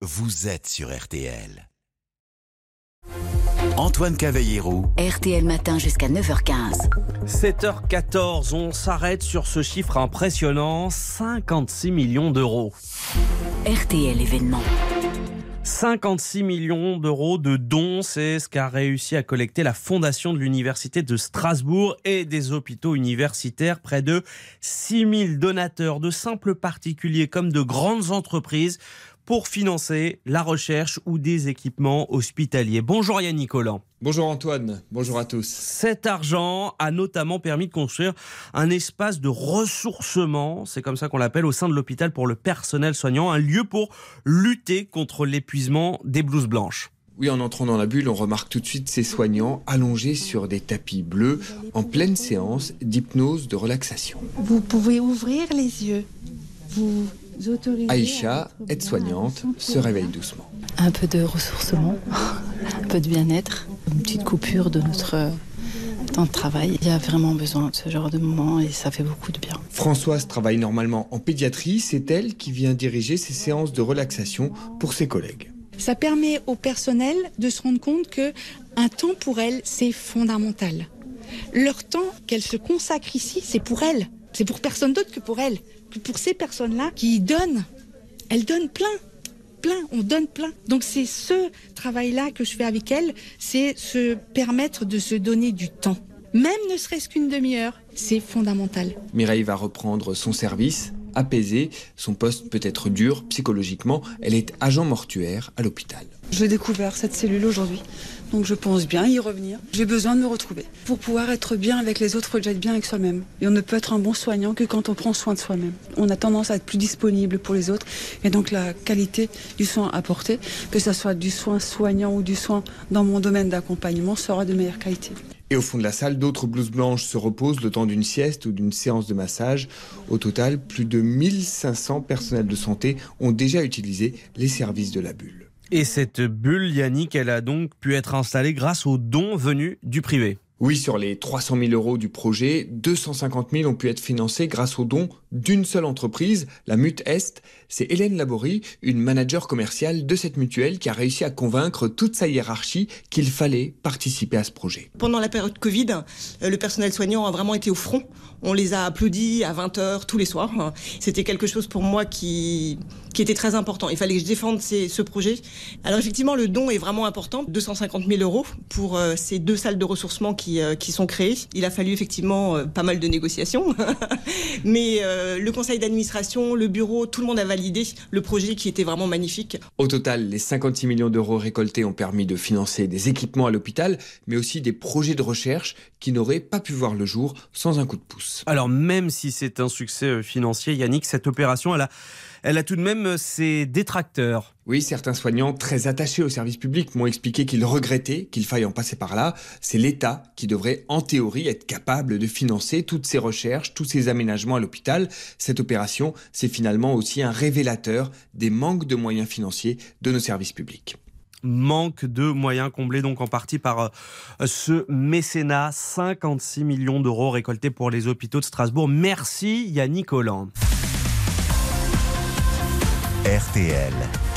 vous êtes sur RTL. Antoine Cavallero, RTL Matin jusqu'à 9h15. 7h14, on s'arrête sur ce chiffre impressionnant, 56 millions d'euros. RTL événement. 56 millions d'euros de dons, c'est ce qu'a réussi à collecter la fondation de l'Université de Strasbourg et des hôpitaux universitaires. Près de 6000 donateurs, de simples particuliers comme de grandes entreprises, pour financer la recherche ou des équipements hospitaliers. Bonjour Yannick Collant. Bonjour Antoine, bonjour à tous. Cet argent a notamment permis de construire un espace de ressourcement, c'est comme ça qu'on l'appelle, au sein de l'hôpital pour le personnel soignant, un lieu pour lutter contre l'épuisement des blouses blanches. Oui, en entrant dans la bulle, on remarque tout de suite ces soignants allongés sur des tapis bleus en pleine séance d'hypnose de relaxation. Vous pouvez ouvrir les yeux. Vous Aïcha, aide-soignante, se réveille doucement. Un peu de ressourcement, un peu de bien-être, une petite coupure de notre temps de travail. Il y a vraiment besoin de ce genre de moment et ça fait beaucoup de bien. Françoise travaille normalement en pédiatrie. C'est elle qui vient diriger ces séances de relaxation pour ses collègues. Ça permet au personnel de se rendre compte que un temps pour elle, c'est fondamental. Leur temps qu'elle se consacre ici, c'est pour elle. C'est pour personne d'autre que pour elle. Pour ces personnes-là qui donnent, elles donnent plein, plein, on donne plein. Donc c'est ce travail-là que je fais avec elles, c'est se permettre de se donner du temps. Même ne serait-ce qu'une demi-heure, c'est fondamental. Mireille va reprendre son service, apaisée, son poste peut être dur psychologiquement, elle est agent mortuaire à l'hôpital. J'ai découvert cette cellule aujourd'hui. Donc je pense bien y revenir. J'ai besoin de me retrouver. Pour pouvoir être bien avec les autres, il faut déjà être bien avec soi-même. Et on ne peut être un bon soignant que quand on prend soin de soi-même. On a tendance à être plus disponible pour les autres. Et donc la qualité du soin apporté, que ce soit du soin soignant ou du soin dans mon domaine d'accompagnement, sera de meilleure qualité. Et au fond de la salle, d'autres blouses blanches se reposent le temps d'une sieste ou d'une séance de massage. Au total, plus de 1500 personnels de santé ont déjà utilisé les services de la bulle. Et cette bulle, Yannick, elle a donc pu être installée grâce aux dons venus du privé. Oui, sur les 300 000 euros du projet, 250 000 ont pu être financés grâce aux dons d'une seule entreprise, la Mute Est. C'est Hélène Laborie, une manager commerciale de cette mutuelle, qui a réussi à convaincre toute sa hiérarchie qu'il fallait participer à ce projet. Pendant la période Covid, euh, le personnel soignant a vraiment été au front. On les a applaudis à 20h tous les soirs. C'était quelque chose pour moi qui, était très important. Il fallait que je défende ce projet. Alors effectivement, le don est vraiment important. 250 000 euros pour euh, ces deux salles de ressourcement qui, euh, qui sont créées. Il a fallu effectivement pas mal de négociations. Mais le conseil d'administration, le bureau, tout le monde a validé le projet qui était vraiment magnifique. Au total, les 56 millions d'euros récoltés ont permis de financer des équipements à l'hôpital, mais aussi des projets de recherche qui n'auraient pas pu voir le jour sans un coup de pouce. Alors même si c'est un succès financier, Yannick, cette opération, elle a elle a tout de même ses détracteurs. Oui, certains soignants très attachés au service public m'ont expliqué qu'ils regrettaient qu'il faille en passer par là. C'est l'État qui devrait, en théorie, être capable de financer toutes ces recherches, tous ces aménagements à l'hôpital. Cette opération, c'est finalement aussi un révélateur des manques de moyens financiers de nos services publics manque de moyens comblés donc en partie par euh, ce mécénat 56 millions d'euros récoltés pour les hôpitaux de Strasbourg. Merci Yannick Hollande. RTL.